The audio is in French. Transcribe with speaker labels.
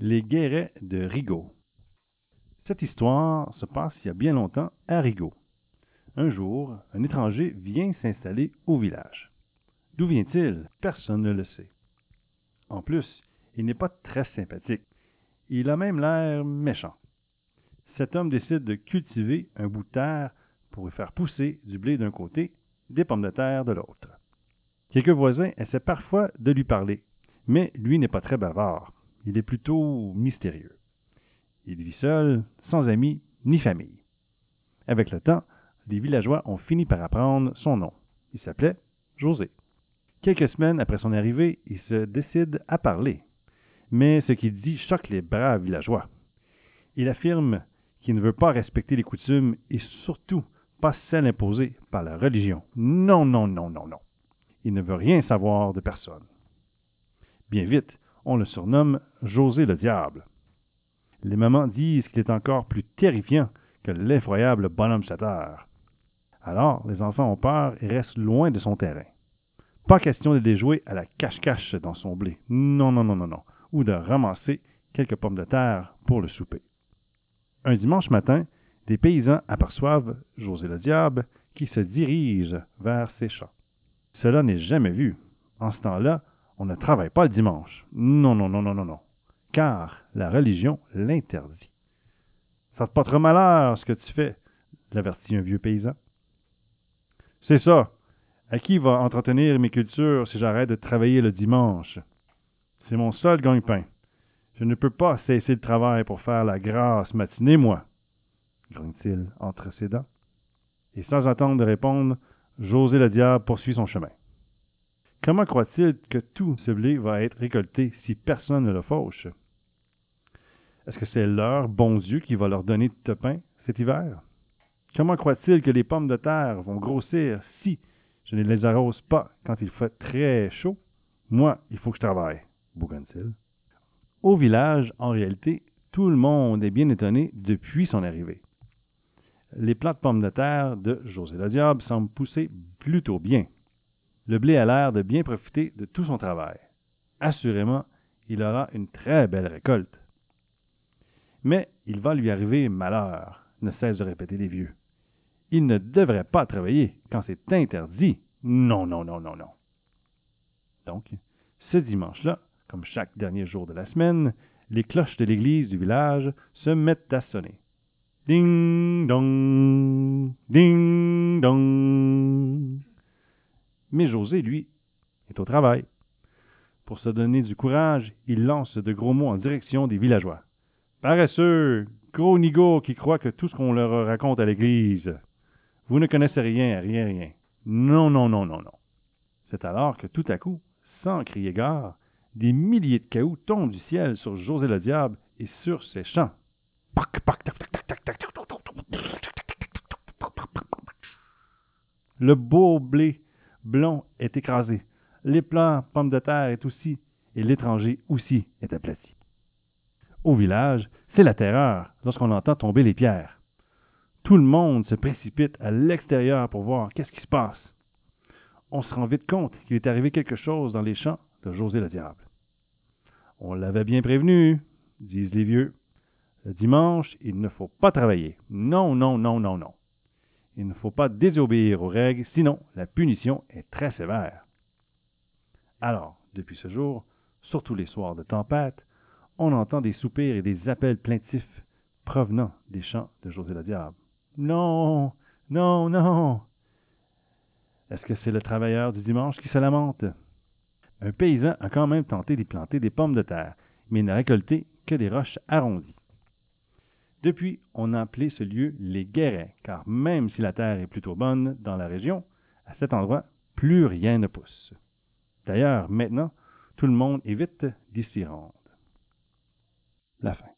Speaker 1: Les guérets de Rigaud. Cette histoire se passe il y a bien longtemps à Rigaud. Un jour, un étranger vient s'installer au village. D'où vient-il? Personne ne le sait. En plus, il n'est pas très sympathique. Il a même l'air méchant. Cet homme décide de cultiver un bout de terre pour y faire pousser du blé d'un côté, des pommes de terre de l'autre. Quelques voisins essaient parfois de lui parler, mais lui n'est pas très bavard. Il est plutôt mystérieux. Il vit seul, sans amis ni famille. Avec le temps, les villageois ont fini par apprendre son nom. Il s'appelait José. Quelques semaines après son arrivée, il se décide à parler. Mais ce qu'il dit choque les braves villageois. Il affirme qu'il ne veut pas respecter les coutumes et surtout pas celles imposées par la religion. Non, non, non, non, non. Il ne veut rien savoir de personne. Bien vite, on le surnomme José le Diable. Les mamans disent qu'il est encore plus terrifiant que l'effroyable bonhomme chateur. Alors, les enfants ont peur et restent loin de son terrain. Pas question de déjouer à la cache-cache dans son blé. Non, non, non, non, non. Ou de ramasser quelques pommes de terre pour le souper. Un dimanche matin, des paysans aperçoivent José le Diable qui se dirige vers ses champs. Cela n'est jamais vu. En ce temps-là, on ne travaille pas le dimanche. Non, non, non, non, non, non. Car la religion l'interdit. Ça te portera malheur ce que tu fais, l'avertit un vieux paysan. C'est ça. À qui va entretenir mes cultures si j'arrête de travailler le dimanche? C'est mon seul gagne-pain. Je ne peux pas cesser le travail pour faire la grasse matinée, moi, grogne-t-il entre ses dents. Et sans attendre de répondre, José le diable poursuit son chemin. Comment croit-il que tout ce blé va être récolté si personne ne le fauche? Est-ce que c'est leur bon Dieu qui va leur donner de pain cet hiver? Comment croit-il que les pommes de terre vont grossir si je ne les arrose pas quand il fait très chaud? Moi, il faut que je travaille, bougonne-t-il. Au village, en réalité, tout le monde est bien étonné depuis son arrivée. Les plants de pommes de terre de José le Diable semblent pousser plutôt bien. Le blé a l'air de bien profiter de tout son travail. Assurément, il aura une très belle récolte. Mais il va lui arriver malheur, ne cesse de répéter les vieux. Il ne devrait pas travailler quand c'est interdit. Non, non, non, non, non. Donc, ce dimanche-là, comme chaque dernier jour de la semaine, les cloches de l'église du village se mettent à sonner. Ding dong, ding dong. Mais José, lui, est au travail. Pour se donner du courage, il lance de gros mots en direction des villageois. Paresseux, gros nigots qui croient que tout ce qu'on leur raconte à l'église. Vous ne connaissez rien, rien, rien. Non, non, non, non, non. C'est alors que tout à coup, sans crier gare, des milliers de cailloux tombent du ciel sur José le diable et sur ses champs. Le beau blé blond est écrasé. Les plants pommes de terre est aussi, et l'étranger aussi est aplati. Au village, c'est la terreur lorsqu'on entend tomber les pierres. Tout le monde se précipite à l'extérieur pour voir qu'est-ce qui se passe. On se rend vite compte qu'il est arrivé quelque chose dans les champs de José le diable. On l'avait bien prévenu, disent les vieux. Le dimanche, il ne faut pas travailler. Non, non, non, non, non. Il ne faut pas désobéir aux règles, sinon la punition est très sévère. Alors, depuis ce jour, surtout les soirs de tempête, on entend des soupirs et des appels plaintifs provenant des chants de José le Diable. Non, non, non. Est-ce que c'est le travailleur du dimanche qui se lamente? Un paysan a quand même tenté d'y planter des pommes de terre, mais n'a récolté que des roches arrondies. Depuis, on a appelé ce lieu les Guérets, car même si la terre est plutôt bonne dans la région, à cet endroit, plus rien ne pousse. D'ailleurs, maintenant, tout le monde évite d'y s'y rendre. La fin.